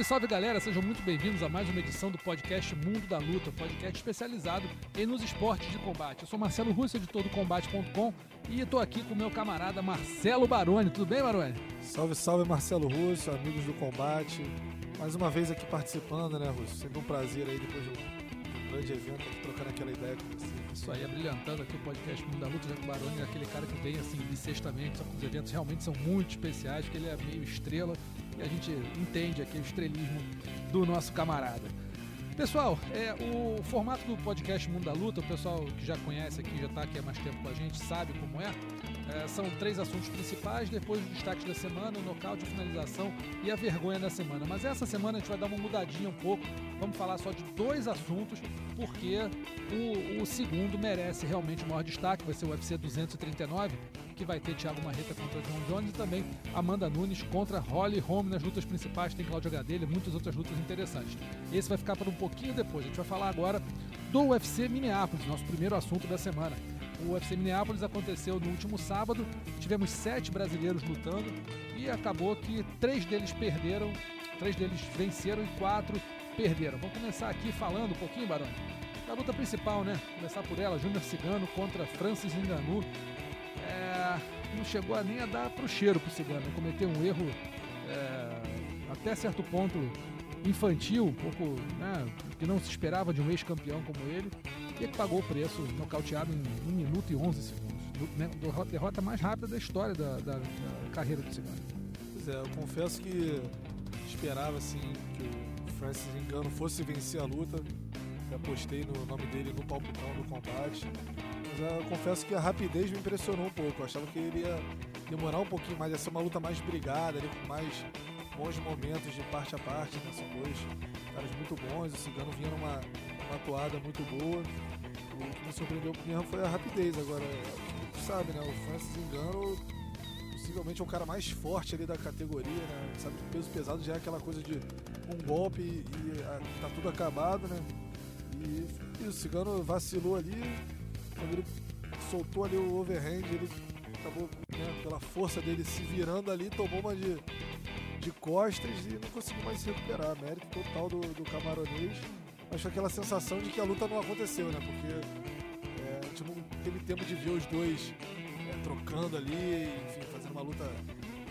Salve, salve galera, sejam muito bem-vindos a mais uma edição do podcast Mundo da Luta, podcast especializado em nos esportes de combate. Eu sou Marcelo Russo, editor do Combate.com, e estou aqui com meu camarada Marcelo Baroni. Tudo bem, Baroni? Salve, salve Marcelo Russo, amigos do combate. Mais uma vez aqui participando, né, Russo? Sempre um prazer aí depois de um grande evento, aqui trocando aquela ideia com você. Isso aí, abrilhantando aqui o podcast Mundo da Luta, já que o Baroni é aquele cara que vem assim, bissextamente, só que os eventos realmente são muito especiais, porque ele é meio estrela a gente entende aqui o estrelismo do nosso camarada. Pessoal, é, o formato do podcast Mundo da Luta, o pessoal que já conhece aqui, já está aqui há mais tempo com a gente, sabe como é. É, são três assuntos principais, depois o destaque da semana, o nocaute, a finalização e a vergonha da semana. Mas essa semana a gente vai dar uma mudadinha um pouco. Vamos falar só de dois assuntos, porque o, o segundo merece realmente o maior destaque, vai ser o UFC 239, que vai ter Thiago Marreta contra John Jones e também Amanda Nunes contra Holly Holm nas lutas principais, tem Cláudia Gadelha e muitas outras lutas interessantes. Esse vai ficar para um pouquinho depois, a gente vai falar agora do UFC Minneapolis, nosso primeiro assunto da semana. O UFC Minneapolis aconteceu no último sábado, tivemos sete brasileiros lutando e acabou que três deles perderam, três deles venceram e quatro perderam. Vamos começar aqui falando um pouquinho, Barão, da luta principal, né? Começar por ela, Júnior Cigano contra Francis Ngannou. É, não chegou a nem a dar pro cheiro pro Cigano, cometeu um erro é, até certo ponto infantil, um pouco né, que não se esperava de um ex-campeão como ele, e que pagou o preço nocauteado em 1 minuto e 11 segundos. Né, derrota mais rápida da história da, da, da carreira do Cigano. Pois é, eu confesso que esperava assim que o Francis Engano fosse vencer a luta. Eu apostei no nome dele no palpitão do combate. Mas eu confesso que a rapidez me impressionou um pouco. Eu achava que ele ia demorar um pouquinho mais, ia ser uma luta mais brigada, ali, com mais bons momentos de parte a parte. Né? São dois caras muito bons. O Cigano vinha numa uma atuada muito boa. O que me surpreendeu mesmo foi a rapidez. Agora, tu sabe, né? O Francis Engano possivelmente é o cara mais forte ali da categoria, né? Sabe que peso pesado já é aquela coisa de um golpe e, e a, tá tudo acabado, né? E, e, o Cigano vacilou ali, quando ele soltou ali o overhand, ele acabou, né, pela força dele se virando ali, tomou uma de, de costas e não conseguiu mais se recuperar. Mérito total do, do camaronês. Foi aquela sensação de que a luta não aconteceu, né? Porque é, a gente não teve tempo de ver os dois é, trocando ali, enfim, fazendo uma luta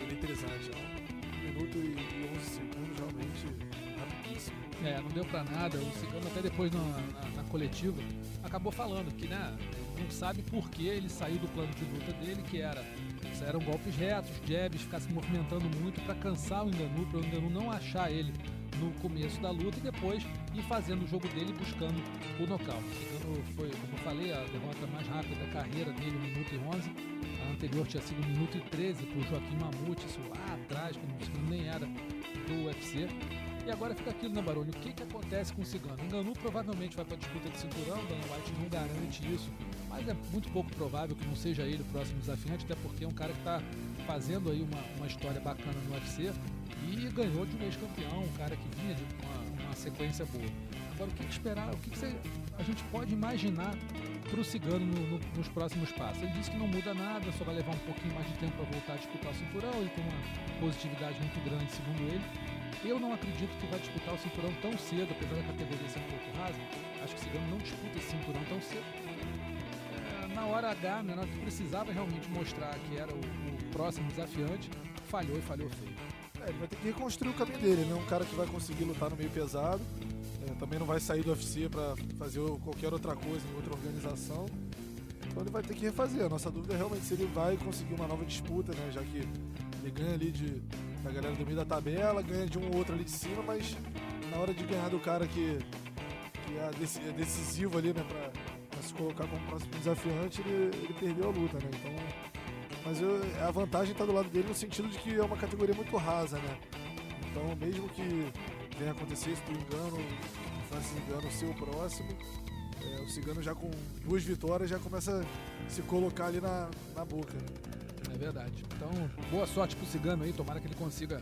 eletrizante. Né? Um minuto e 11 segundos, realmente rapidíssimo. É, não deu pra nada. O Cigano até depois na, na, na, coletiva acabou falando que, né, não sabe por que ele saiu do plano de luta dele, que era eram golpes retos, jabs, ficar se movimentando muito para cansar o Enganu, para o Enganu não achar ele no começo da luta e depois ir fazendo o jogo dele buscando o nocaute. Cigano foi, como eu falei, a derrota mais rápida da carreira dele, 1 minuto e 11. A anterior tinha sido 1 minuto e 13 para o Joaquim Mamute, isso lá atrás, Cigano nem era do UFC. E agora fica aquilo, né, Baroni? O que, que acontece com o Cigano? Enganu provavelmente vai para a disputa de cinturão, Dana White não garante isso, mas é muito pouco provável que não seja ele o próximo desafiante, até porque é um cara que está fazendo aí uma, uma história bacana no UFC e ganhou de um ex-campeão, um cara que vinha de uma, uma sequência boa. Agora, o que, que esperar? O que, que você, a gente pode imaginar para o Cigano no, no, nos próximos passos? Ele disse que não muda nada, só vai levar um pouquinho mais de tempo para voltar a disputar o cinturão. Ele tem uma positividade muito grande, segundo ele. Eu não acredito que vai disputar o cinturão tão cedo, apesar da categoria ser um pouco rasa. Acho que o Cigano não disputa esse cinturão tão cedo. É, na hora H, né, precisava realmente mostrar que era o, o próximo desafiante, falhou e falhou feio. É, ele vai ter que reconstruir o caminho dele. Ele não é um cara que vai conseguir lutar no meio pesado. É, também não vai sair do UFC para fazer qualquer outra coisa em outra organização. Então ele vai ter que refazer. A nossa dúvida é realmente se ele vai conseguir uma nova disputa, né? Já que ele ganha ali de, da galera do meio da tabela, ganha de um ou outro ali de cima, mas na hora de ganhar do cara que, que é decisivo ali, né? Pra, pra se colocar como próximo desafiante, ele, ele perdeu a luta, né? Então mas eu, a vantagem está do lado dele no sentido de que é uma categoria muito rasa, né? Então, mesmo que venha acontecer isso do engano, o Francis engano ser o próximo, é, o Cigano já com duas vitórias já começa a se colocar ali na, na boca. É verdade. Então, boa sorte pro Cigano aí, tomara que ele consiga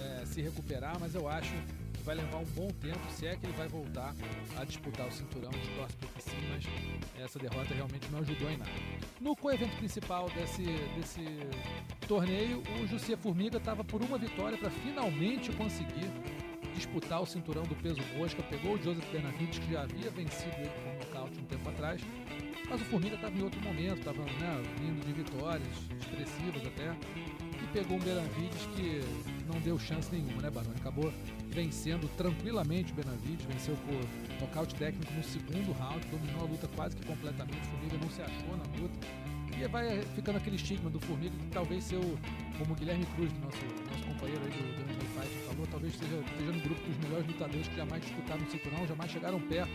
é, se recuperar, mas eu acho que vai levar um bom tempo, se é que ele vai voltar a disputar o cinturão. Gente torce porque mas essa derrota realmente não ajudou em nada. No co-evento principal desse, desse torneio, o Jussier Formiga estava por uma vitória para finalmente conseguir disputar o cinturão do peso mosca. Pegou o Joseph Benavides, que já havia vencido ele por nocaute um tempo atrás. Mas o Formiga estava em outro momento, estava né, vindo de vitórias expressivas até. E pegou um Benavides que não deu chance nenhuma, né, Baroni? Acabou vencendo tranquilamente o Benavides, venceu por nocaute técnico no segundo round, dominou a luta quase que completamente. O Formiga não se achou na luta. E vai ficando aquele estigma do Formiga que talvez seu, como o Guilherme Cruz, nosso, nosso companheiro aí do, do MMA Fight, falou, talvez esteja, esteja no grupo dos melhores lutadores que jamais disputaram o cinturão, jamais chegaram perto,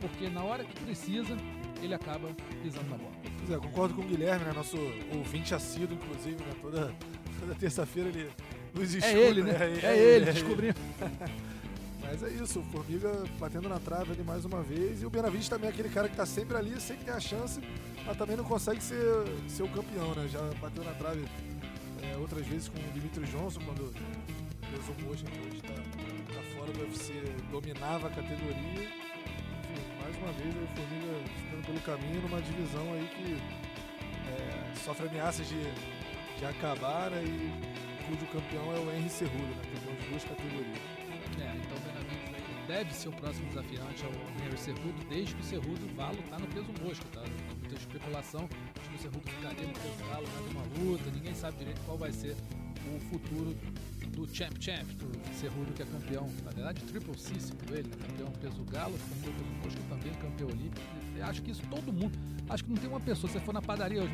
porque na hora que precisa, ele acaba pisando na bola. Pois é, concordo com o Guilherme, né? Nosso ouvinte assíduo, inclusive, né? Toda, toda terça-feira ele nos escuta. É ele, né? É, é ele, descobrimos. Mas é isso, o Formiga batendo na trave ali mais uma vez. E o Benavides também é aquele cara que tá sempre ali, sempre tem a chance, mas também não consegue ser, ser o campeão, né? Já bateu na trave é, outras vezes com o Dimitri Johnson, quando pesou Motion, que hoje tá, tá fora do UFC, dominava a categoria. Enfim, mais uma vez o Formiga pelo caminho numa divisão aí que é, sofre ameaças de, de acabar, né? E cujo campeão é o Henry Cerrudo, né? Campeão de duas categorias. É, então o Benavides deve ser o próximo desafiante ao Henry Cerrudo, desde que o Cerrudo vá lutar no peso mosca, tá? Tem muita especulação de que o Cerrudo ficaria no peso galo mais uma luta, ninguém sabe direito qual vai ser o futuro do Champ Champ, do Cerrudo que é campeão, na verdade triple C, segundo ele, né? campeão peso galo, campeão peso mosca, também campeão olímpico. Eu acho que isso todo mundo, acho que não tem uma pessoa, se você for na padaria hoje,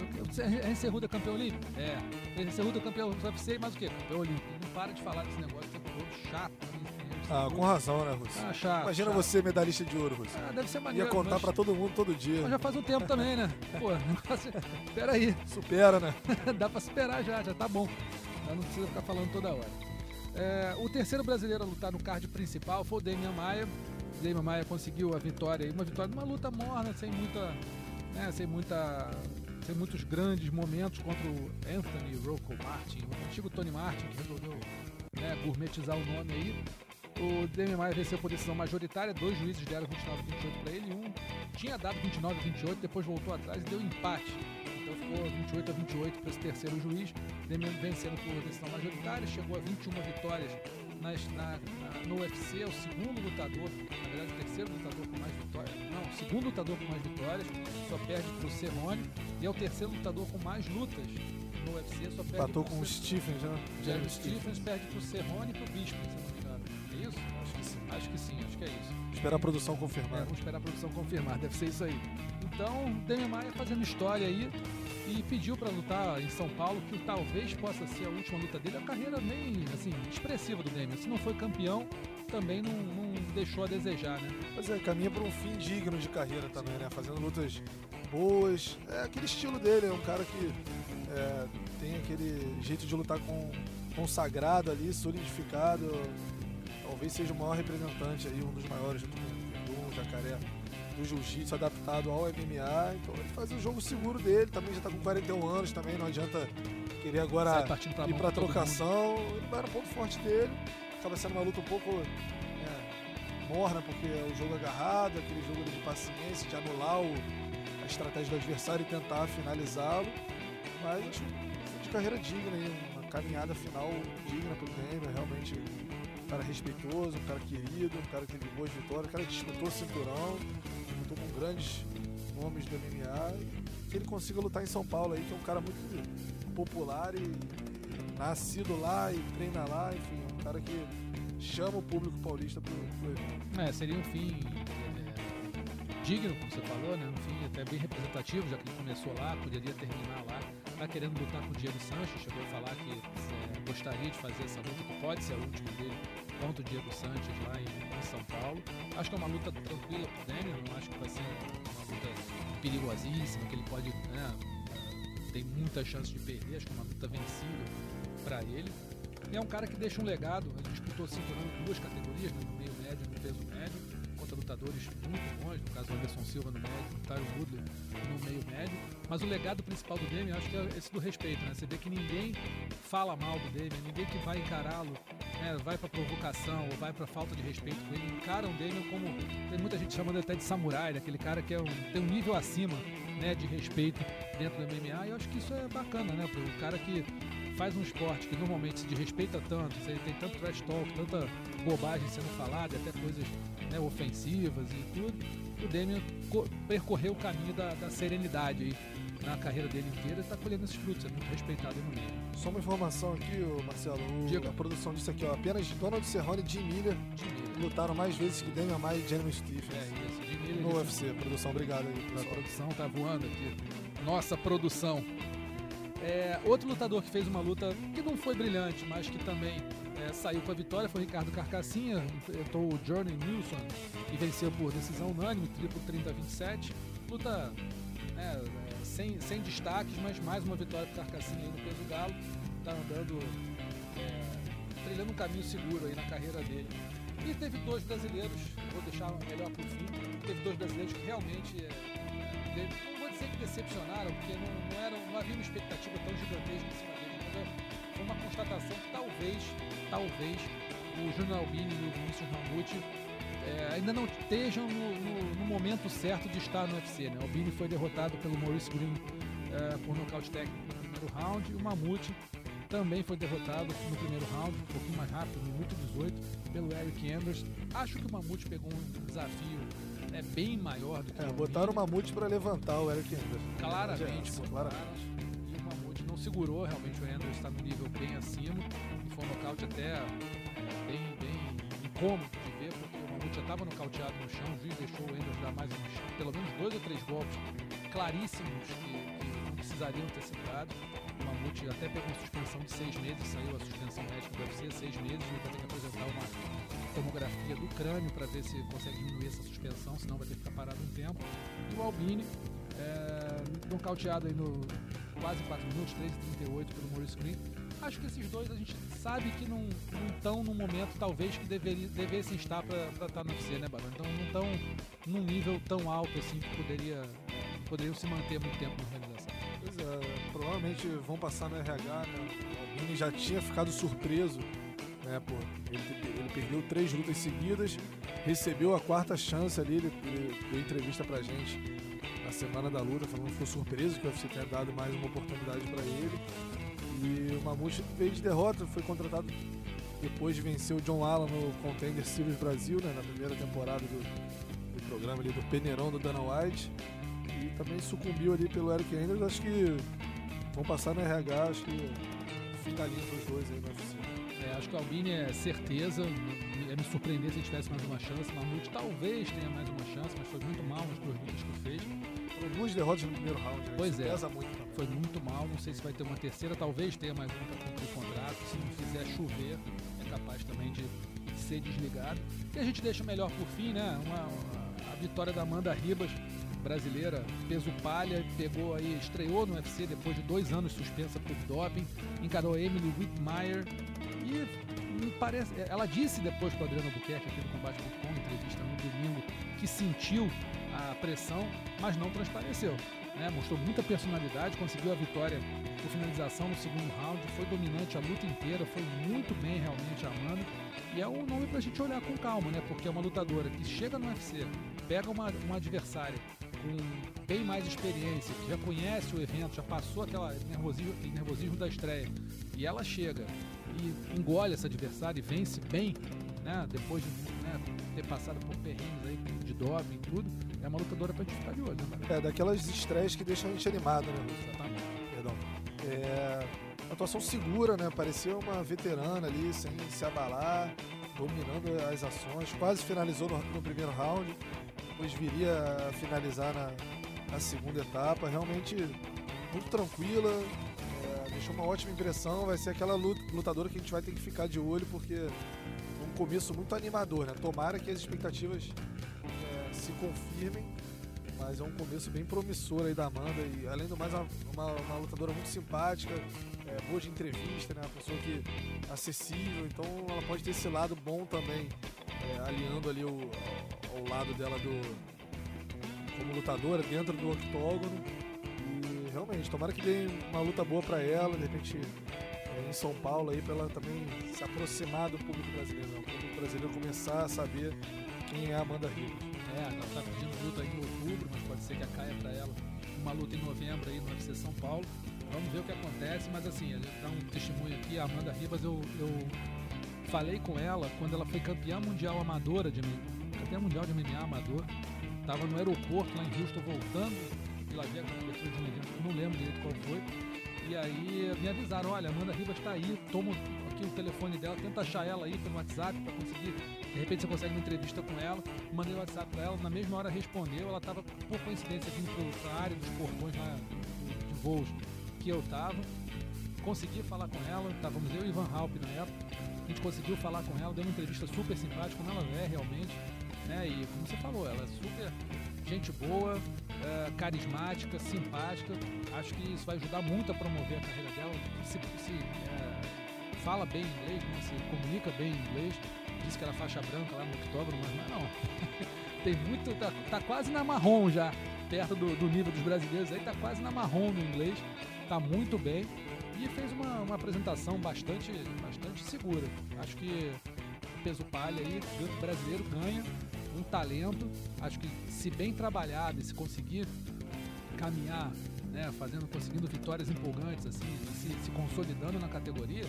Henry Cerrudo é campeão olímpico? É. Henry Cerrudo é campeão do UFC, mas o quê? Campeão olímpico. Não para de falar desse negócio, é todo chato. né? Ah, com razão, né, Russo? Ah, chato, Imagina chato. você medalhista de ouro, Russo. Ah, deve ser Ia maneiro. contar mas- pra todo mundo todo dia. Mas já faz um tempo também, né? Pô, peraí, Supera, né? dá pra superar já, já tá bom. Já não precisa ficar falando toda hora. É, o terceiro brasileiro a lutar no card principal foi o Damian Maia. Damian Maia conseguiu a vitória, uma vitória numa luta morna, sem muita, né, sem muita, sem muitos grandes momentos contra o Anthony Rocco Martin, o antigo Tony Martin que resolveu né, gourmetizar o nome aí. O Damian Maia venceu por decisão majoritária, dois juízes deram 29 a 28 para ele, um tinha dado 29 a 28, depois voltou atrás e deu empate. Então ficou 28 a 28 para esse terceiro juiz, vencendo por decisão majoritária, chegou a 21 vitórias nas- na- na- no UFC, é o segundo lutador, na verdade o terceiro lutador com mais vitórias, não, o segundo lutador com mais vitórias, só perde para o Cerrone, e é o terceiro lutador com mais lutas no UFC, só perde pro com o Stephen já. Jeremy Stephens perde pro Serrone e pro Bispo, se não me engano. É isso? Acho que sim. Acho que sim, acho que é isso. Esperar a produção É, confirmar. vamos esperar a produção confirmar, deve ser isso aí. Então, Damian Maia fazendo história aí e pediu pra lutar em São Paulo, que talvez possa ser a última luta dele. Uma carreira bem, assim, expressiva do Damian. Se não foi campeão, também não, não deixou a desejar, né? Mas é, caminha para um fim digno de carreira também, né? Fazendo lutas boas. É aquele estilo dele, é um cara que é, tem aquele jeito de lutar com consagrado ali, solidificado. Talvez seja o maior representante aí, um dos maiores junto com o Verdun, Jacaré, do jiu-jitsu adaptado ao MMA. Então ele faz o jogo seguro dele, também já tá com 41 anos, também não adianta querer agora pra ir mundo. trocação. Ele no ponto forte dele. Acaba sendo uma luta um pouco é, morna, porque é o jogo agarrado, aquele jogo de paciência, de anular o- a estratégia do adversário e tentar finalizá-lo. Mas acho de carreira digna, aí, uma caminhada final digna pro Temer, realmente um cara respeitoso, um cara querido, um cara que teve boas vitórias, um cara que disputou o cinturão, grandes nomes do MMA. Que ele consiga lutar em São Paulo aí, que é um cara muito popular e nascido lá e treina lá, enfim, um cara que chama o público paulista pro, pro evento. É, seria um fim é, digno, como você falou, né? Um fim até bem representativo, já que ele começou lá, poderia terminar lá. Tá querendo lutar com o Diego Sanches, chegou a falar que é, gostaria de fazer essa luta, que pode ser a última dele contra o Diego Sanches lá em, em São Paulo. Acho que é uma luta tranquila pro Daniel, não acho que vai ser uma luta perigosíssima, que ele pode, né, tem muita chance de perder, acho que é uma luta vencível para ele. E é um cara que deixa um legado, ele disputou cinturão em duas categorias, né, no meio médio e no peso médio, contra lutadores muito bons, no caso o Anderson Silva no médio, o Tyron Woodley no meio médio. Mas o legado principal do Demian, acho que é esse do respeito, né? Você vê que ninguém fala mal do Demian, ninguém que vai encará-lo né, vai pra provocação ou vai pra falta de respeito com ele, encaram o Damian como. Tem muita gente chamando ele até de samurai, daquele cara que é um, tem um nível acima né, de respeito dentro do MMA, e eu acho que isso é bacana, né? Pro cara que faz um esporte que normalmente se desrespeita tanto, você tem tanto trash talk, tanta bobagem sendo falada, até coisas né, ofensivas e tudo, o Damian co- percorreu o caminho da, da serenidade aí na carreira dele inteira está colhendo esses frutos, é muito respeitado no meio. Só uma informação aqui, Marcelo. Diga. a produção disse aqui, ó. Apenas Donald Cerrone e Jim Miller lutaram mais vezes que Damian Maia e Jeremy Stephens. É isso, Jimmy, ele- No UFC. Produção, obrigado aí, A pessoal. produção tá voando aqui. Nossa produção. É, outro lutador que fez uma luta que não foi brilhante, mas que também é, saiu com a vitória foi o Ricardo Carcassinha, enfrentou o Journey Nilsson e venceu por decisão unânime, triplo 30 a 27. Luta é, sem, sem destaques, mas mais uma vitória para Carcassinha aí no peso galo. Tá andando, é, trilhando um caminho seguro aí na carreira dele. E teve dois brasileiros, vou deixar melhor por fim, teve dois brasileiros que realmente é, não vou dizer que decepcionaram, porque não, não, era, não havia uma expectativa tão gigantesca em cima deles, mas é- foi uma constatação que talvez, talvez, o Júnior Albini e o Vinícius Mamute é, ainda não estejam no, no- no momento certo de estar no UFC. Né? O Albini foi derrotado pelo Maurice Green é, por nocaute técnico no primeiro round e o Mamute também foi derrotado no primeiro round, um pouquinho mais rápido, no minuto 18, pelo Eric Anders. Acho que o Mamute pegou um desafio é, bem maior do que o É, Albini. botaram o Mamute pra levantar o Eric Anderson. Claramente, botaram. claramente. E o Mamute não segurou, realmente o Andrews está no nível bem acima. E foi um nocaute até é, bem, bem incômodo Mamute já estava nocauteado no chão, o juiz deixou o Andrews dar mais uns, pelo menos dois ou três golpes claríssimos que, que não precisariam ter sido dados. O Mamute até pegou uma suspensão de seis meses, saiu a suspensão médica do UFC, seis meses, ele vai ter que apresentar uma tomografia do crânio para ver se consegue diminuir essa suspensão, senão vai ter que ficar parado um tempo. E o Albini, é, nocauteado aí no quase 4 minutos, 3 e 38 pelo Maurice Green. Acho que esses dois a gente sabe que não estão no momento, talvez, que deveri, devessem estar para estar no UFC, né, Barão? Então não estão num nível tão alto assim que poderia, poderiam se manter muito tempo na organização. Pois é, provavelmente vão passar no RH, né? O Albini já tinha ficado surpreso, né? Por ele, ele perdeu três lutas seguidas, recebeu a quarta chance ali, ele, ele deu entrevista pra gente na semana da luta, falando que ficou surpreso que o UFC tenha dado mais uma oportunidade pra ele. E o Mamute veio de derrota, foi contratado depois de vencer o John Allen no Contender Series Brasil, né? Na primeira temporada do, do programa ali do Peneirão do Dana White. E também sucumbiu ali pelo Eric Anders. Acho que vão passar no RH, acho que fim da linha pros dois aí no UFC. É, acho que o Albini é certeza, ia me surpreender se ele tivesse mais uma chance. Mamute talvez tenha mais uma chance, mas foi muito mal nas duas lutas que fez. Foram duas derrotas no primeiro round, né? Pois Isso é. pesa muito. Foi muito mal, não sei se vai ter uma terceira, talvez tenha mais uma para o contrato. Se não fizer chover, é capaz também de ser desligado. E a gente deixa melhor por fim, né? Uma, uma- a vitória da Amanda Ribas, brasileira, peso palha, pegou aí, estreou no UFC depois de dois anos suspensa por doping, encarou Emily Whitmire e parece, ela disse depois o Adriano Albuquerque aqui no Combate.com, entrevista no domingo, que sentiu a pressão, mas não transpareceu. Né? Mostrou muita personalidade, conseguiu a vitória por finalização no segundo round, foi dominante a luta inteira, foi muito bem realmente a Amanda. E é um nome pra gente olhar com calma, né? Porque é uma lutadora que chega no UFC, pega uma, uma adversária com bem mais experiência, que já conhece o evento, já passou aquela nervosismo, nervosismo da estreia, e ela chega e engole essa adversária e vence bem, né? Depois de né, ter passado por perrengues aí de doping e tudo, é uma lutadora pra gente ficar de olho, né? É, daquelas estreias que deixam a gente animado, né, Lúcio? Exatamente. Perdão. É, atuação segura, né? Parecia uma veterana ali, sem se abalar, dominando as ações. Quase finalizou no, no primeiro round, depois viria a finalizar na, na segunda etapa. Realmente muito tranquila, é, deixou uma ótima impressão. Vai ser aquela lut- lutadora que a gente vai ter que ficar de olho, porque começo muito animador, né? Tomara que as expectativas é, se confirmem. Mas é um começo bem promissor aí da Amanda. E além do mais, uma, uma, uma lutadora muito simpática, é, boa de entrevista, né? Uma pessoa que acessível. Então ela pode ter esse lado bom também, é, aliando ali o, ao, lado dela do como lutadora dentro do octógono. E realmente, tomara que dê uma luta boa pra ela, de repente é, em São Paulo aí para ela também se aproximar do público brasileiro, né? o público brasileiro começar a saber quem é a Amanda Ribas. É, ela tá pedindo luta em outubro, mas pode ser que caia para ela uma luta em novembro aí no UFC São Paulo. Vamos ver o que acontece, mas assim, a gente dá um testemunho aqui, a Amanda Ribas, eu, eu falei com ela quando ela foi campeã mundial amadora de campeã mundial de MMA amador. Tava no aeroporto lá em Houston voltando de Las Vegas, na abertura de evento, não lembro direito qual foi. E aí me avisaram, olha, Amanda Ribas está aí, toma aqui o telefone dela, tenta achar ela aí pelo WhatsApp para conseguir, de repente você consegue uma entrevista com ela. Mandei o WhatsApp para ela, na mesma hora respondeu, ela estava por coincidência vindo para a área dos portões lá de voos que eu tava. Consegui falar com ela, estávamos eu e Ivan Halp na época. A gente conseguiu falar com ela, deu uma entrevista super simpática, como ela é realmente. Né? E como você falou, ela é super gente boa, é, carismática, simpática. Acho que isso vai ajudar muito a promover a carreira dela. Se, se é, fala bem inglês, né? se comunica bem inglês. Diz que era faixa branca lá no octógono, mas não. Tem muito. Tá, tá, quase na marrom já, perto do, do nível dos brasileiros. Aí tá quase na marrom no inglês. Tá muito bem. E fez uma, uma apresentação bastante, bastante segura. Acho que peso palha aí, o brasileiro ganha um talento. Acho que se bem trabalhado e se conseguir caminhar, né, fazendo, conseguindo vitórias empolgantes, assim, se, se consolidando na categoria,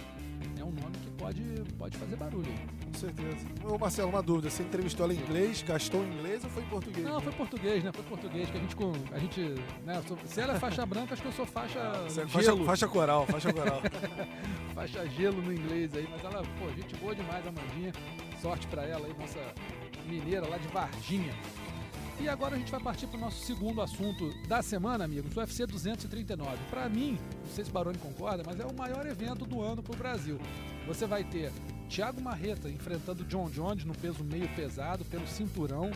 é um nome que pode, pode fazer barulho. Com certeza. Ô Marcelo, uma dúvida, você entrevistou ela em inglês, gastou em inglês ou foi em português? Não, foi português, né? Foi português, que a gente, a gente né, sou, se ela é faixa branca, acho que eu sou faixa é faixa, faixa, coral, faixa coral. faixa gelo no inglês aí, mas ela, pô, gente boa demais, a Mandinha. Sorte pra ela aí, nossa mineira lá de Varginha. E agora a gente vai partir para o nosso segundo assunto da semana, amigos, o UFC 239. Para mim, não sei se o Baroni concorda, mas é o maior evento do ano para o Brasil. Você vai ter Thiago Marreta enfrentando John Jones no peso meio pesado, pelo cinturão.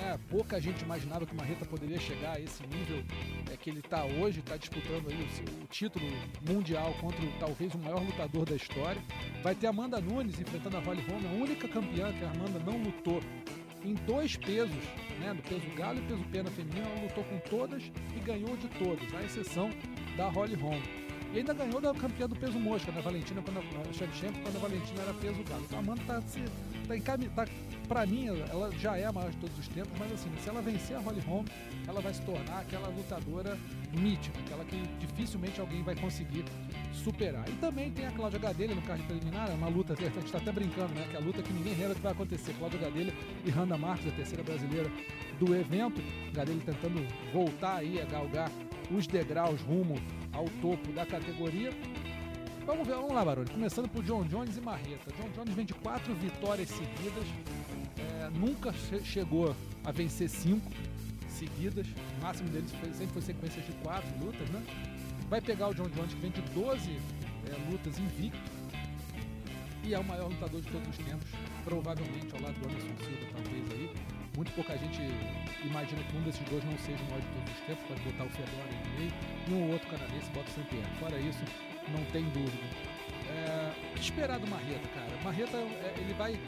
É, pouca gente imaginava que o Marreta poderia chegar a esse nível é, que ele está hoje, está disputando aí o, o, título mundial contra talvez o maior lutador da história. Vai ter Amanda Nunes enfrentando a Holly Holm, a única campeã que a Amanda não lutou em dois pesos, né, do peso galo e peso pena feminino, ela lutou com todas e ganhou de todas, à exceção da Holly Holm. E ainda ganhou da campeã do peso mosca, né? Valentina, quando a, Shevchenko, quando a Valentina era peso galo. Então a Amanda tá, se, tá, em, tá pra mim, ela já é a maior de todos os tempos, mas assim, se ela vencer a Holly Holm, ela vai se tornar aquela lutadora mítica, aquela que dificilmente alguém vai conseguir superar. E também tem a Cláudia Gadelha no card preliminar, é uma luta, a gente está até brincando, né? Que é a luta que ninguém lembra que vai acontecer. Cláudia Gadelha e Randa Marques, a terceira brasileira do evento. Gadelha tentando voltar aí a galgar os degraus rumo ao topo da categoria. Vamos ver, vamos lá, Baroni. Começando por John Jones e Marreta. John Jones vem de quatro vitórias seguidas, nunca che chegou a vencer cinco seguidas. O máximo deles sempre foi sequências de quatro lutas, né? Vai pegar o John Jones, que vem de 12 é, lutas invicto. E é o maior lutador de todos os tempos, provavelmente ao lado do Anderson Silva, talvez aí. Muito pouca gente imagina que um desses dois não seja o maior de todos os tempos, pode botar o Fedora no meio, e um outro canadense bota o Saint-Pierre. Fora isso, não tem dúvida. É, esperar do Marreta, cara. Marreta, é, ele vai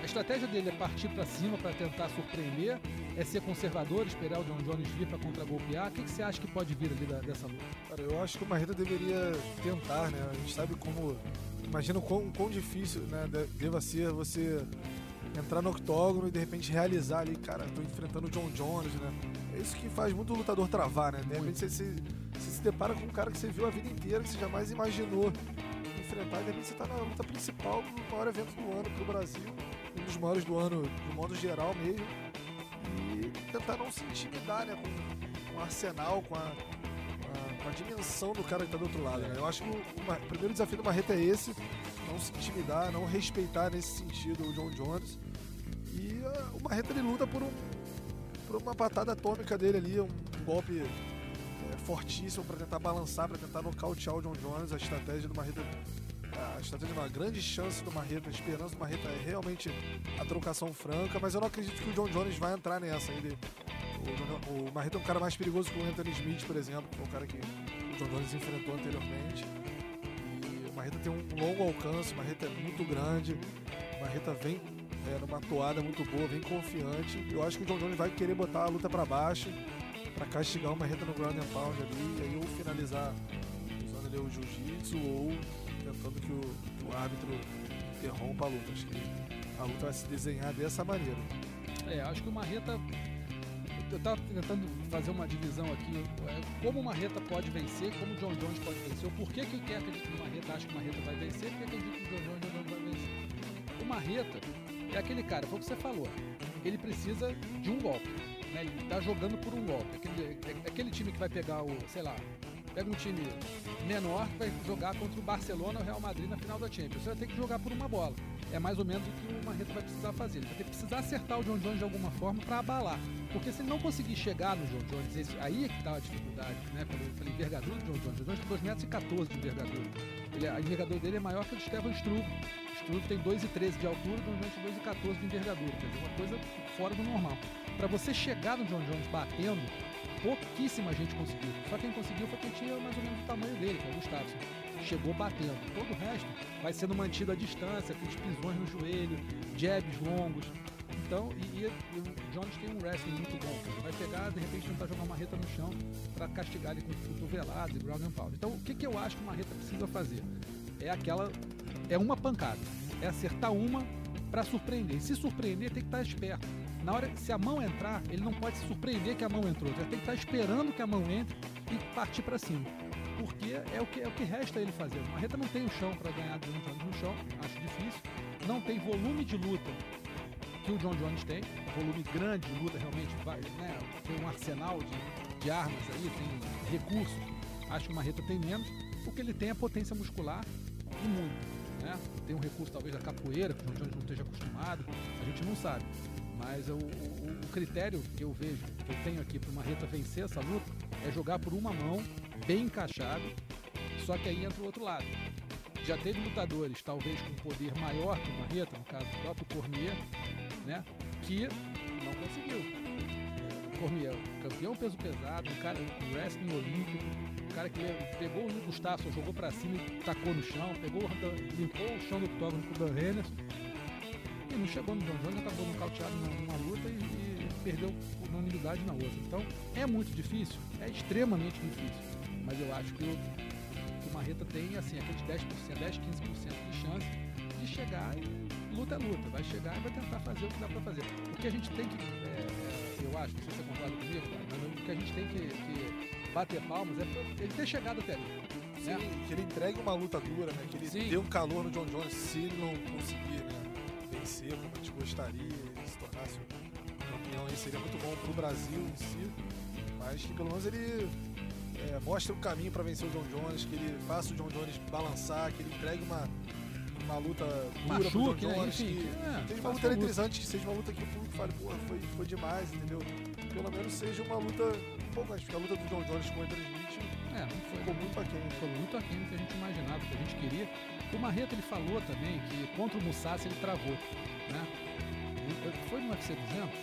a estratégia dele é partir para cima para tentar surpreender, é ser conservador, esperar o John Jones vir para contra-golpear. O que, que, você acha que pode vir ali da, dessa luta? Cara, eu acho que o Marreta deveria tentar, né? A gente sabe como. Imagina o quão, quão difícil né, deva ser você entrar no octógono e de repente realizar ali, cara, tô enfrentando o John Jones, né? É isso que faz muito lutador travar, né? De repente você, você, você se depara com um cara que você viu a vida inteira, que você jamais imaginou enfrentar, e de repente você tá na luta principal do maior evento do ano pro Brasil um dos maiores do ano, de modo geral mesmo. E tentar não se intimidar né, com, com o arsenal, com a, a, com a, dimensão do cara que está do outro lado. Né? Eu acho que o, o, primeiro desafio do Marreta é esse: não se intimidar, não respeitar nesse sentido o John Jones. E uh, o Marreta ele luta por, um, por uma patada atômica dele ali, um golpe é, fortíssimo para tentar balançar, para tentar nocautear o John Jones. A estratégia do Marreta a estratégia é uma grande chance do Marreta, esperança do Marreta é realmente a trocação franca, mas eu não acredito que o John Jones vai entrar nessa ainda. O, o Marreta é um cara mais perigoso que o Anthony Smith, por exemplo, que foi um cara que o John Jones enfrentou anteriormente. E o Marreta tem um longo alcance, o Marreta é muito grande, o Marreta vem é, numa toada muito boa, vem confiante. Eu acho que o John Jones vai querer botar a luta para baixo, para castigar o Marreta no ground and pound ali, e aí ou finalizar usando ali o jiu-jitsu ou tentando que o, que o árbitro interrompa a luta. Acho que a luta vai se desenhar dessa maneira. É, acho que o Marreta. Eu tava tentando fazer uma divisão aqui. é, Como o Marreta pode vencer, como o John Jones pode vencer. Ou por que, que quem acredita no Marreta acha que o Marreta vai vencer, por que acredita que o John Jones, Jones vai vencer. O Marreta é aquele cara, foi o que você falou. Ele precisa de um golpe. Né? Ele tá jogando por um golpe. Aquele, é- aquele time que vai pegar o, sei lá, pega um time menor que vai jogar contra o Barcelona ou o Real Madrid na final da Champions. Você vai ter que jogar por uma bola. É mais ou menos o que o Marreta vai precisar fazer. Ele vai ter que precisar acertar o John Jones de alguma forma para abalar. Porque se ele não conseguir chegar no John Jones, esse- aí é que tá a dificuldade, né? Quando eu falei envergadura do John Jones. O John Jones tem 2 metros e 14 de envergadura. Ele, a envergadura dele é maior que a do Stefan Struve. Struve tem 2,13 de altura, o John Jones tem 2,14 de envergadura. Quer dizer, uma coisa fora do normal. Para você chegar no John Jones batendo, pouquíssima gente conseguiu. Só quem conseguiu foi quem tinha mais ou menos o tamanho dele, que é o Gustafsson. Chegou batendo. Todo o resto vai sendo mantido à distância, aqueles pisões no joelho, jabs longos. Então, e, e o Jones tem um wrestling muito bom. cara. Vai pegar, de repente, tentar jogar uma reta no chão para castigar ele com cotoveladas e ground and pound. Então, o que, que eu acho que uma reta precisa fazer? É aquela. É uma pancada. É acertar uma para surpreender. E se surpreender, tem que estar esperto. Na hora, se a mão entrar, ele não pode se surpreender que a mão entrou. Ele tem que estar esperando que a mão entre e partir para cima. Porque é o que, é o que resta ele fazer. O Marreta não tem o chão para ganhar do John Jones no chão, acho difícil. Não tem volume de luta que o John Jones tem, volume grande de luta realmente, né, tem um arsenal de, de armas aí, tem recursos. Acho que o Marreta tem menos. O que ele tem é potência muscular e muito. Né? Tem um recurso talvez da capoeira, que o John Jones não esteja acostumado, a gente não sabe. Mas o, o- o critério que eu vejo, que eu tenho aqui para o Marreta vencer essa luta, é jogar por uma mão, bem encaixado, só que aí entra o outro lado. Já teve lutadores, talvez com um poder maior que o Marreta, no caso do próprio Cormier, né? Que não conseguiu. O Cormier, campeão peso pesado, um cara com wrestling olímpico, um cara que pegou o Gustavo, jogou pra cima e tacou no chão, pegou, o limpou o chão do octógono com o Dan Henderson e não chegou no John Jones, acabou nocauteado numa, numa luta e, e perdeu unanimidade na outra. Então é muito difícil, é extremamente difícil, mas eu acho que o, o Marreta tem assim, aqueles 10%, 10, 15% de chance de chegar e luta é luta, vai chegar e vai tentar fazer o que dá pra fazer. O que a gente tem que, é, é, eu acho, não sei se você concorda comigo, mas o que a gente tem que, que bater palmas é ele ter chegado até ali. Sim, né? que ele entregue uma luta dura, né? Que ele Sim. dê um calor no John Jones se ele não conseguir né, vencer como a gente gostaria, se tornasse um campeão aí seria muito bom pro Brasil em si. Mas que pelo menos ele é, mostre o caminho para vencer o John Jones, que ele faça o John Jones balançar, que ele entregue uma, uma luta dura pro John Machuque, né? Jones, Enfim, que é, seja uma luta eletrizante, que seja uma luta que o público fale, porra, foi, foi demais, entendeu? Pelo menos seja uma luta empolgante, porque a luta do John Jones com o Anthony É, não foi, ficou muito aquém? Foi muito aquém do que a gente imaginava, do que a gente queria. O Marreta ele falou também que contra o Musashi ele travou, né? E- Foi no UFC 200?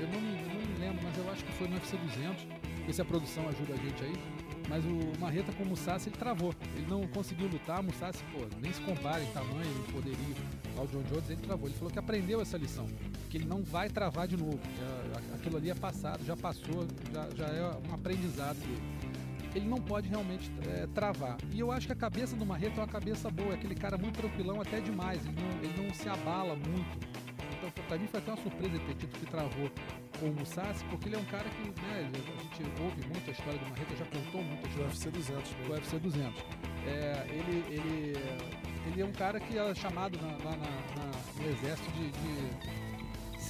Eu não me, não me lembro, mas eu acho que foi no UFC 200. Ver se a produção ajuda a gente aí. Mas o Marreta com o Musashi ele travou. Ele não conseguiu lutar. O Musashi, pô, nem se compara em tamanho e poderio ao John Jones. Ele travou. Ele falou que aprendeu essa lição. Que ele não vai travar de novo. Aquilo ali é passado, já passou, já, já é um aprendizado dele ele não pode realmente é, travar. E eu acho que a cabeça do Marreta é uma cabeça boa, é aquele cara muito tranquilão até demais, ele não, ele não se abala muito. Então, pra mim foi até uma surpresa ter tido que travou com o Musashi, porque ele é um cara que, né, a gente ouve muito a história do Marreta, já contou muito a Do história UFC 200 do mesmo. UFC 200. É, ele, ele, ele é um cara que era chamado na- lá na- na- no exército de, de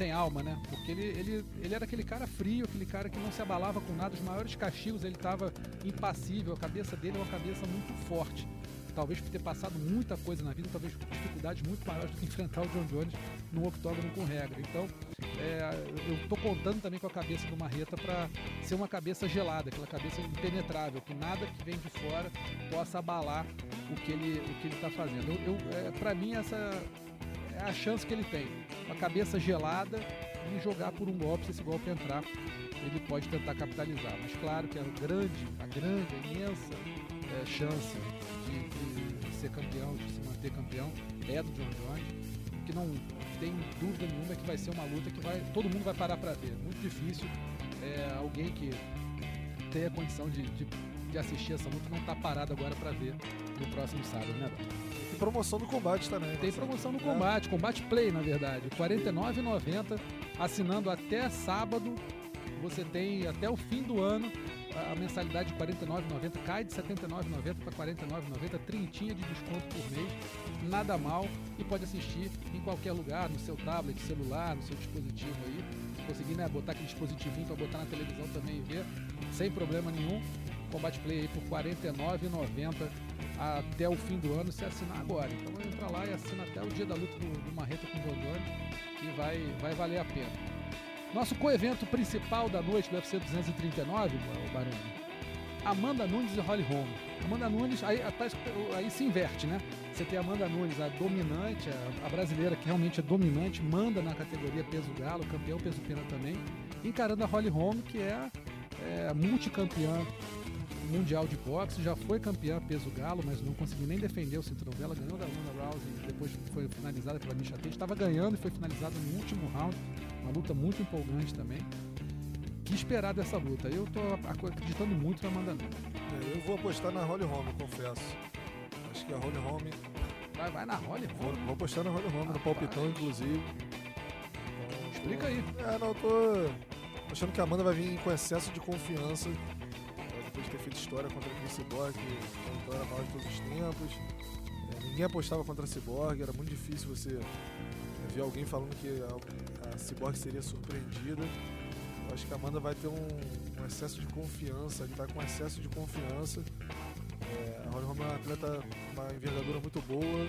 sem alma, né? Porque ele, ele, ele era aquele cara frio, aquele cara que não se abalava com nada. Os maiores castigos ele estava impassível. A cabeça dele é uma cabeça muito forte. Talvez por ter passado muita coisa na vida, talvez dificuldades muito maiores do que enfrentar o John Jones no octógono com regra. Então, é, eu tô contando também com a cabeça do Marreta para ser uma cabeça gelada, aquela cabeça impenetrável, que nada que vem de fora possa abalar o que ele o que ele está fazendo. Eu, eu, é, para mim essa é a chance que ele tem, uma cabeça gelada e jogar por um golpe. Se esse golpe entrar, ele pode tentar capitalizar. Mas claro que a grande, a grande, a imensa é, chance de, de ser campeão, de se manter campeão, é do John Jones. Que não tem dúvida nenhuma é que vai ser uma luta que vai, todo mundo vai parar para ver. Muito difícil é, alguém que tenha condição de, de de assistir essa luta, não tá parado agora pra ver no próximo sábado, né? Tem promoção do combate também. Tem Marcelo. promoção no É. combate, combate play na verdade, R$ 49,90. Assinando até sábado, você tem até o fim do ano a, mensalidade de R$ 49,90 cai de R$ 79,90 para R$ 49,90, trintinha de desconto por mês, nada mal e pode assistir em qualquer lugar, no seu tablet, celular, no seu dispositivo aí. Se conseguir né, botar aquele dispositivinho para botar na televisão também e ver, sem problema nenhum. Combate Play aí por R$ 49,90 até o fim do ano se assinar agora. Então entra lá e assina até o dia da luta do, do Marreta com o Rondônia, que vai, vai valer a pena. Nosso coevento principal da noite do UFC 239, o Baroni, Amanda Nunes e Holly Holm. Amanda Nunes, aí, que aí se inverte, né? Você tem a Amanda Nunes, a dominante, a, a brasileira que realmente é dominante, manda na categoria peso galo, campeão peso pena também, encarando a Holly Holm, que é, é multicampeã mundial de boxe, já foi campeã peso galo, mas não conseguiu nem defender o cinturão dela, ganhou da Ronda Rousey, depois foi finalizada pela Misha Tate, estava ganhando e foi finalizada no último round, uma luta muito empolgante também. Que esperar dessa luta? Eu tô acreditando muito na Amanda Nunes. É, eu vou apostar na Holly Holm, confesso. Acho que a Holly Holm. Vai, vai na Holly Vou, Holm. vou apostar na Holly Holm, no Rapaz. palpitão, inclusive. Então, Explica tô- aí. É, não, eu tô achando que a Amanda vai vir com excesso de confiança. Feito história contra a Cyborg, que vitória maior de todos os tempos. É, ninguém apostava contra a Cyborg, era muito difícil você é, ver alguém falando que a, a Cyborg seria surpreendida. Eu acho que a Amanda vai ter um, um excesso de confiança, ele tá com excesso de confiança. É, a Holly Holm é uma atleta, uma envergadura muito boa,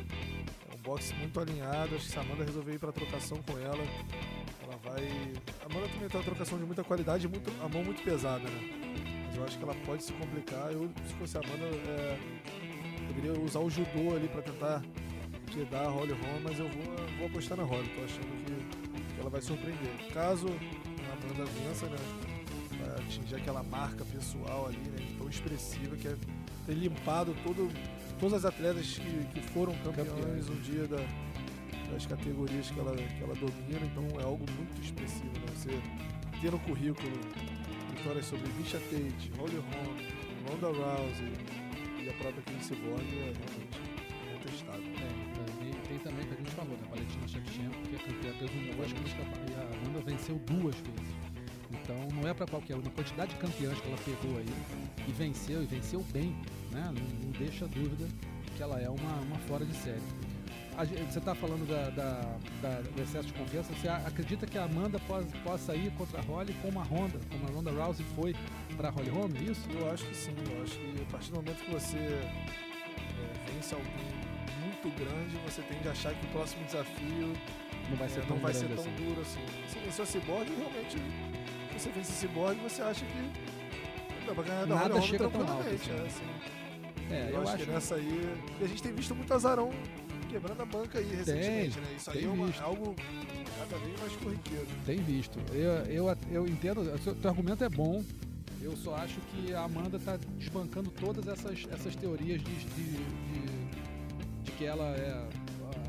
é um boxe muito alinhado. Acho que se a Amanda resolver ir pra trocação com ela, ela vai. A Amanda também tem uma trocação de muita qualidade e muito, a mão muito pesada, né? Mas eu acho que ela pode se complicar. Eu, se fosse a Amanda, é, poderia usar o judô ali pra tentar quedar a Holly Holm, mas eu vou, vou apostar na Holly. Tô achando que, que ela vai surpreender. Caso a Amanda vença, né? Vai atingir aquela marca pessoal ali, né? Tão expressiva que é ter limpado todo, todas as atletas que, que foram campeões Campeões. um dia da, das categorias que ela, que ela domina, então é algo muito expressivo, né? Você ter no currículo vitórias sobre Misha Tate, Holly Holm, Ronda Rousey e a própria Kim Cyborg é realmente contestável. É, também- tem também que a gente falou, né? Valentina Shevchenko, que é campeã peso mundo, acho que e a Amanda venceu duas vezes. Então não é pra qualquer um. A quantidade de campeãs que ela pegou aí e venceu, e venceu bem, né? Não, não deixa dúvida que ela é uma, uma fora de série. Você está falando da, da- da- do excesso de confiança. Você acredita que a Amanda possa, possa ir contra a Holly como a Ronda, como a Ronda Rousey foi para a Holly Holm? é Isso? Eu acho que sim, eu acho que a partir do momento que você é, vence alguém muito grande, você tende a achar que o próximo desafio Não vai é, ser tão não vai ser tão assim. duro assim. Você venceu a Cyborg e realmente você vence a Cyborg, você acha que dá pra ganhar da Nada Holly Holm tão alto, tranquilamente. assim. é, assim. É, eu, acho, que nessa aí. E a gente tem visto muito azarão quebrando a banca aí recentemente, né? Isso aí tem é uma- algo cada vez mais corriqueiro. Tem visto. Eu, eu, eu entendo, o seu teu argumento é bom. Eu só acho que a Amanda tá desbancando todas essas, essas teorias de, de, de, de que ela é.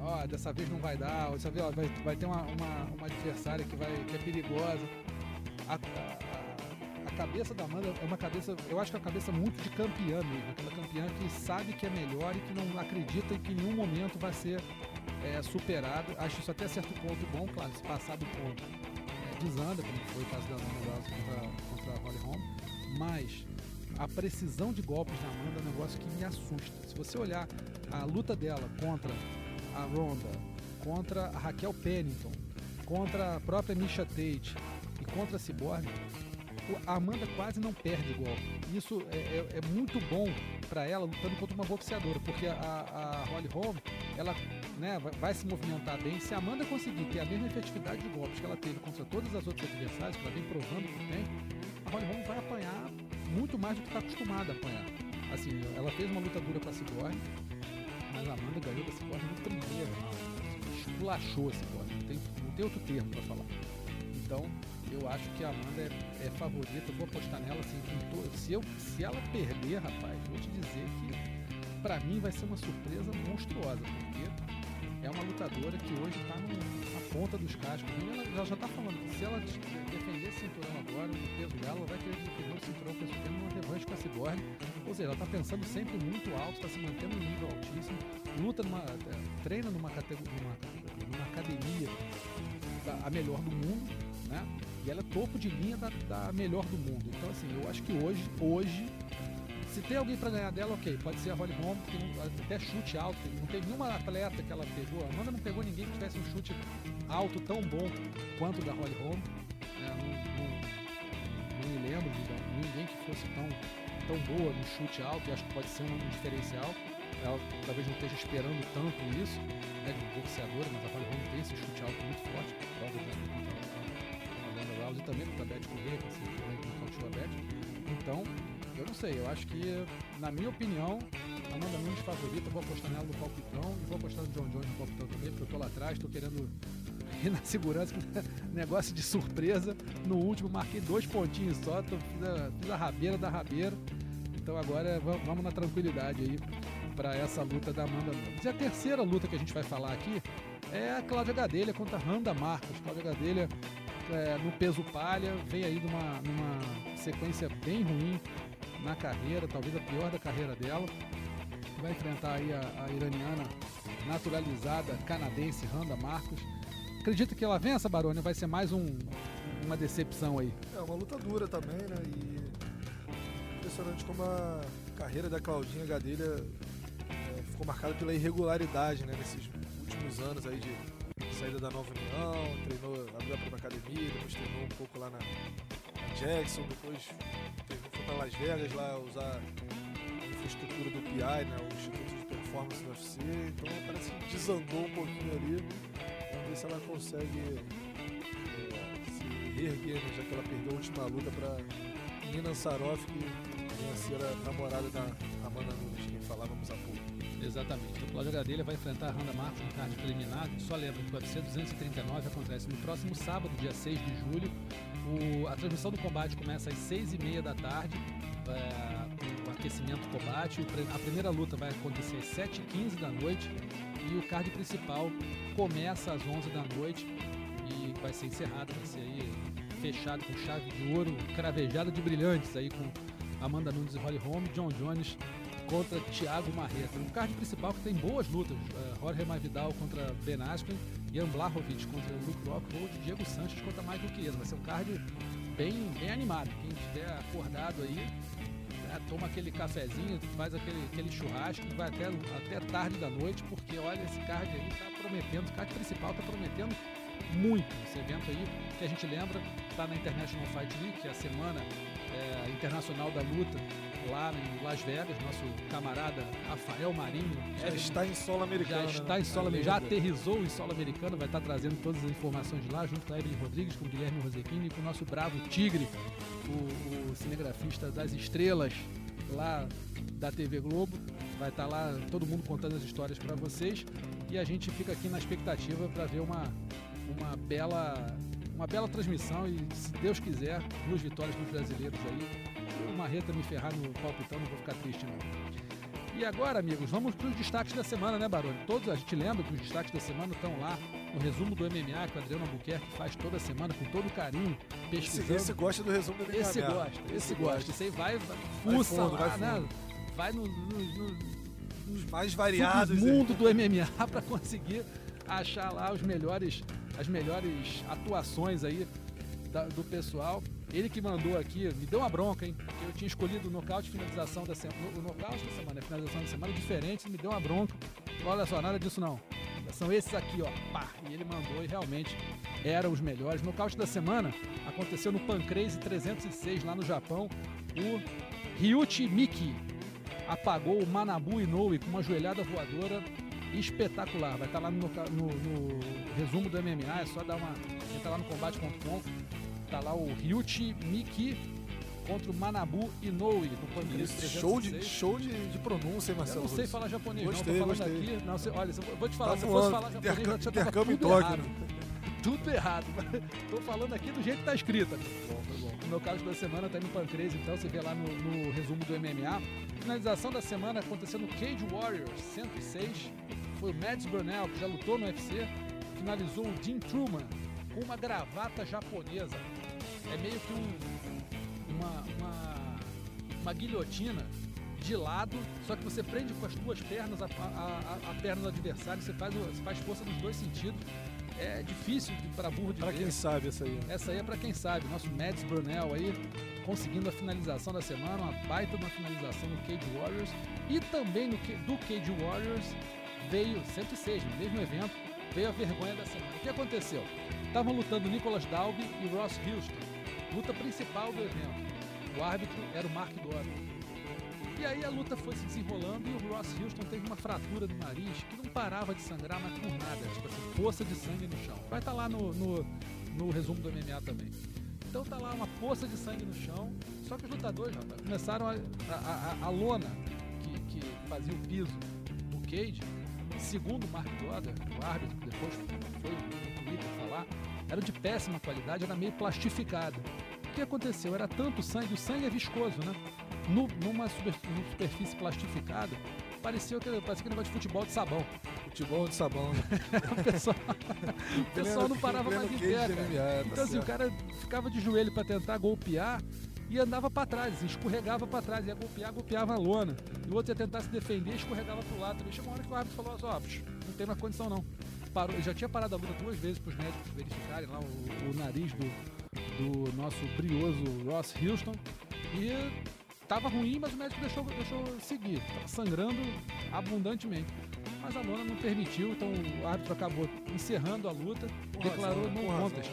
Ó, dessa vez não vai dar, ou dessa vez ó, vai, vai ter uma, uma, uma adversária que, vai, que é perigosa. A cabeça da Amanda é uma cabeça, eu acho que é uma cabeça muito de campeã mesmo. Aquela campeã que sabe que é melhor e que não acredita que em nenhum momento vai ser é, superado. Acho isso até certo ponto bom, claro, se passar do ponto é, desanda, como foi o caso da Amanda contra, contra a Holly Holm, mas a precisão de golpes da Amanda é um negócio que me assusta. Se você olhar a luta dela contra a Ronda, contra a Raquel Pennington, contra a própria Misha Tate e contra a Cyborg, a Amanda quase não perde golpe. Isso é, é- é muito bom para ela lutando contra uma boxeadora, porque a, a Holly Holm, ela né, vai, se movimentar bem. Se a Amanda conseguir ter a mesma efetividade de golpes que ela teve contra todas as outras adversárias, que ela vem provando que tem, a Holly Holm vai apanhar muito mais do que está acostumada a apanhar. Assim, ela fez uma luta dura com a Cyborg, mas a Amanda ganhou da Cyborg no primeiro round. Esculachou a Cyborg, não tem, não tem outro termo para falar. Então, eu acho que a Amanda é, é favorita, vou apostar nela assim, se, eu, se ela perder, rapaz, vou te dizer que pra mim vai ser uma surpresa monstruosa, porque é uma lutadora que hoje está na ponta dos cascos. E ela, ela já está falando se ela de- defender esse cinturão agora, no peso dela, ela vai querer defender o cinturão peso pena numa revanche com a Cyborg. Ou seja, ela está pensando sempre muito alto, está se mantendo em nível altíssimo, luta numa. eh, treina numa, categoria, numa, numa academia a melhor do mundo, né? E ela é topo de linha da, da melhor do mundo. Então, assim, eu acho que hoje, hoje, se tem alguém para ganhar dela, ok, pode ser a Holly Holm, que não- até chute alto, não teve nenhuma atleta que ela pegou, a Amanda não pegou ninguém que tivesse um chute alto tão bom quanto o da Holly Holm, né? não, não- não me lembro de ninguém que fosse tão, tão boa no chute alto, e acho que pode ser um diferencial, ela talvez não esteja esperando tanto isso, né, de boxeadora, mas a Holly Holm tem esse chute alto muito forte, prova Rousey também, contra a Beth Correia, que você nocauteou a Beth, então eu não sei, eu acho que, na minha opinião, a Amanda Nunes favorita, vou apostar nela no palpitão e vou apostar no John Jones no palpitão também, porque eu tô lá atrás, tô querendo ir na segurança, negócio de surpresa. No último marquei dois pontinhos só, tô, fiz, a, fiz a rabeira da rabeira. Então agora va- vamos na tranquilidade aí para essa luta da Amanda Nunes. E a terceira luta que a gente vai falar aqui é a Cláudia Gadelha contra a Randa Marcos. Cláudia Gadelha é, no peso palha, vem aí numa, numa sequência bem ruim na carreira, talvez a pior da carreira dela. Vai enfrentar aí a, a iraniana naturalizada canadense Randa Marcos. Acredita que ela vença, Baroni? Vai ser mais um, uma decepção aí. É uma luta dura também, né? E impressionante como a carreira da Claudinha Gadelha é, ficou marcada pela irregularidade, né? Nesses últimos anos aí de saída da Nova União, treinou, abriu a própria academia, depois treinou um pouco lá na, Jackson, depois foi para Las Vegas lá usar a infraestrutura do PI, né? O Instituto de Performance do UFC. Então parece que desandou um pouquinho ali. Vamos ver se ela consegue é, se reerguer, né, já que ela perdeu a última luta para Nina Saroff, que vem a ser a namorada da Amanda Nunes, que falávamos há pouco. Exatamente. O Cláudio Gadelha vai enfrentar a Randa Marcos no card preliminar. Só lembra que o UFC 239 acontece no próximo sábado, dia 6 de julho. O- a transmissão do combate começa às 6h30 da tarde. é, o aquecimento do combate. A primeira luta vai acontecer às 7h15 da noite. E o card principal começa às 11 da noite e vai ser encerrado, vai ser aí fechado com chave de ouro, cravejada de brilhantes aí com Amanda Nunes e Holly Holm, John Jones contra Thiago Marreta. Um card principal que tem boas lutas. Uh, Jorge Masvidal contra Ben Askren, Jan Blachowicz contra Luke Rockhold, Diego Sanches contra Michael Chiesa. Vai ser um card bem, bem animado. Quem estiver acordado aí, né, toma aquele cafezinho, faz aquele, aquele churrasco, vai até, até tarde da noite, porque olha, esse card aí tá prometendo, o card principal tá prometendo muito. Esse evento aí, que a gente lembra, está na International Fight Week, a semana é, internacional da luta, lá em Las Vegas. Nosso camarada Rafael Marinho Já está em solo americano. já está né? em solo, A já aterrizou em solo americano, vai estar trazendo todas as informações de lá, junto com a Evelyn Rodrigues, com o Guilherme Rosequini e com o nosso bravo Tigre, o, o cinegrafista das estrelas lá da TV Globo. Vai estar lá todo mundo contando as histórias para vocês e a gente fica aqui na expectativa para ver uma, uma bela uma bela transmissão e se Deus quiser, duas vitórias dos brasileiros aí. O Marreta me ferrar no palpitão, não vou ficar triste não. E agora, amigos, vamos para os destaques da semana, né, Baroni? Todos, a gente lembra que os destaques da semana estão lá no resumo do MMA que o Adriano Albuquerque faz toda semana com todo carinho, Esse, pesquisando. esse gosta do resumo do Esse MMA. gosta, esse gosta. Esse aí vai, vai Vai fuça fundo, lá, vai né? Vai no, no, no, Os mais variados. mundo do MMA para conseguir achar lá os melhores, as melhores atuações aí da- do pessoal. Ele que mandou aqui, me deu uma bronca, hein? Porque eu tinha escolhido o nocaute e finalização da semana. O nocaute da semana, a finalização da semana diferente, me deu uma bronca. Olha só, nada disso não. São esses aqui, ó. Pá! E ele mandou e realmente eram os melhores. Nocaute da semana aconteceu no Pancrase 306 lá no Japão. O Ryuchi Miki apagou o Manabu Inoue com uma joelhada voadora espetacular. Vai estar lá no, no- no resumo do MMA, é só dar uma. Entra lá no combate.com. Tá lá o Ryuchi Miki contra o Manabu Inoue Isso, 306. show de, show de, de pronúncia, hein, Eu Marcelo. não sei falar japonês, Gostei, não. Tô falando gostei. aqui. Não, você- olha, eu vou te falar, Tá se eu fosse falar japonês, já tava intercâmbio tudo errado. né? Tudo errado. Tô falando aqui do jeito que tá escrito. Bom, tá bom. O meu caso da semana tá no Pancrase, então você vê lá no, no resumo do MMA. Finalização da semana aconteceu no Cage Warriors 106. foi o Mads Burnell, que já lutou no UFC, finalizou o Jim Truman com uma gravata japonesa. É meio que um, uma, uma, uma guilhotina de lado, só que você prende com as duas pernas a, a, a, a perna do adversário, você faz, você faz força nos dois sentidos. É difícil para burro de ver. quem sabe essa aí. Essa aí é pra quem sabe. Nosso Mads Brunel aí conseguindo a finalização da semana, uma baita de uma finalização no Cage Warriors. E também no, do Cage Warriors veio, 106, no mesmo evento, veio a vergonha da semana. O que aconteceu? Estavam lutando Nicholas Dalby e Ross Houston. Luta principal do evento. O árbitro era o Mark Dora. E aí a luta foi se desenrolando e o Ross Houston teve uma fratura do nariz que não parava de sangrar, mas por nada. Tipo assim, poça de sangue no chão. Vai estar lá no, no, no resumo do MMA também. Então tá lá uma poça de sangue no chão. Só que os lutadores rapaz, começaram a, a, a- a lona que, que fazia o piso no cage, segundo o Mark Doda, o árbitro, que depois foi no Twitter falar, era de péssima qualidade, era meio plastificada. O que aconteceu? Era tanto sangue, o sangue é viscoso, né? No- numa, super- numa superfície plastificada, parecia que parecia que negócio de futebol de sabão. Futebol de sabão. né? O pessoal, o pessoal não parava mais em pé, cara. Então assim, o cara ficava de joelho para tentar golpear e andava para trás, escorregava para trás, ia golpear, golpeava a lona. E o outro ia tentar se defender, escorregava pro lado. Também chegou uma hora que o árbitro falou ó, psh, não tem mais condição não. Parou, ele já tinha parado a luta duas vezes para os médicos verificarem lá o, o nariz do, do nosso brioso Ross Houston. E tava ruim, mas o médico deixou, deixou seguir. Tava sangrando abundantemente. Mas a lona não permitiu, então o árbitro acabou encerrando a luta, Com declarou razão, no com razão. contest.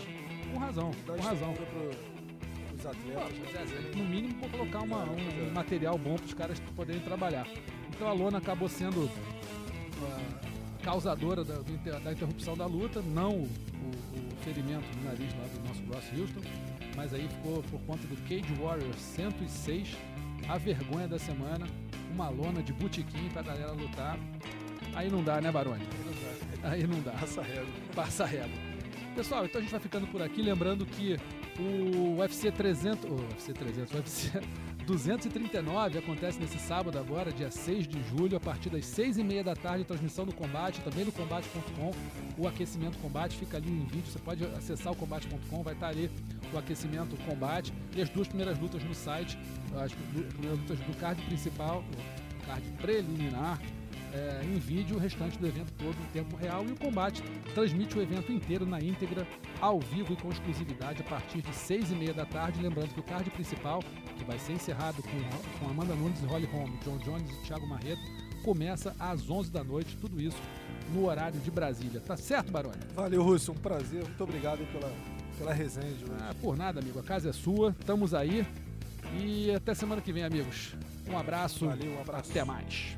Com razão, Dá com razão. estrutura pro- pros atletas. Mas é, no mínimo vou colocar uma- um material bom para os caras poderem trabalhar. Então a lona acabou sendo ah, causadora da, da interrupção da luta, não o, o- ferimento no nariz lá do nosso Ross Houston, mas aí ficou por conta do Cage Warriors 106, a vergonha da semana, uma lona de botequim pra galera lutar. Aí não dá, né, Baroni? Aí não dá Passa régua. passa régua. Pessoal, então a gente vai ficando por aqui, lembrando que o UFC 300, o UFC 300, o UFC 239 acontece nesse sábado agora, dia 6 de julho, a partir das 6 e meia da tarde, transmissão do combate, também no combate.com, o aquecimento combate fica ali em vídeo, você pode acessar o combate.com, vai estar ali o aquecimento combate e as duas primeiras lutas no site, as primeiras lutas do card principal, o card preliminar, é, em vídeo o restante do evento todo em tempo real e o combate transmite o evento inteiro na íntegra, ao vivo e com exclusividade a partir de seis e meia da tarde. Lembrando que o card principal, que vai ser encerrado com, com Amanda Nunes e Holly Holm, John Jones e Thiago Marreto, começa às 11 da noite, tudo isso no horário de Brasília. Tá certo, Baroni? Valeu, Russo. Um prazer. Muito obrigado pela, pela resenha de hoje. Ah, por nada, amigo. A casa é sua, estamos aí. E até semana que vem, amigos. Um abraço. Valeu, um abraço. Até mais.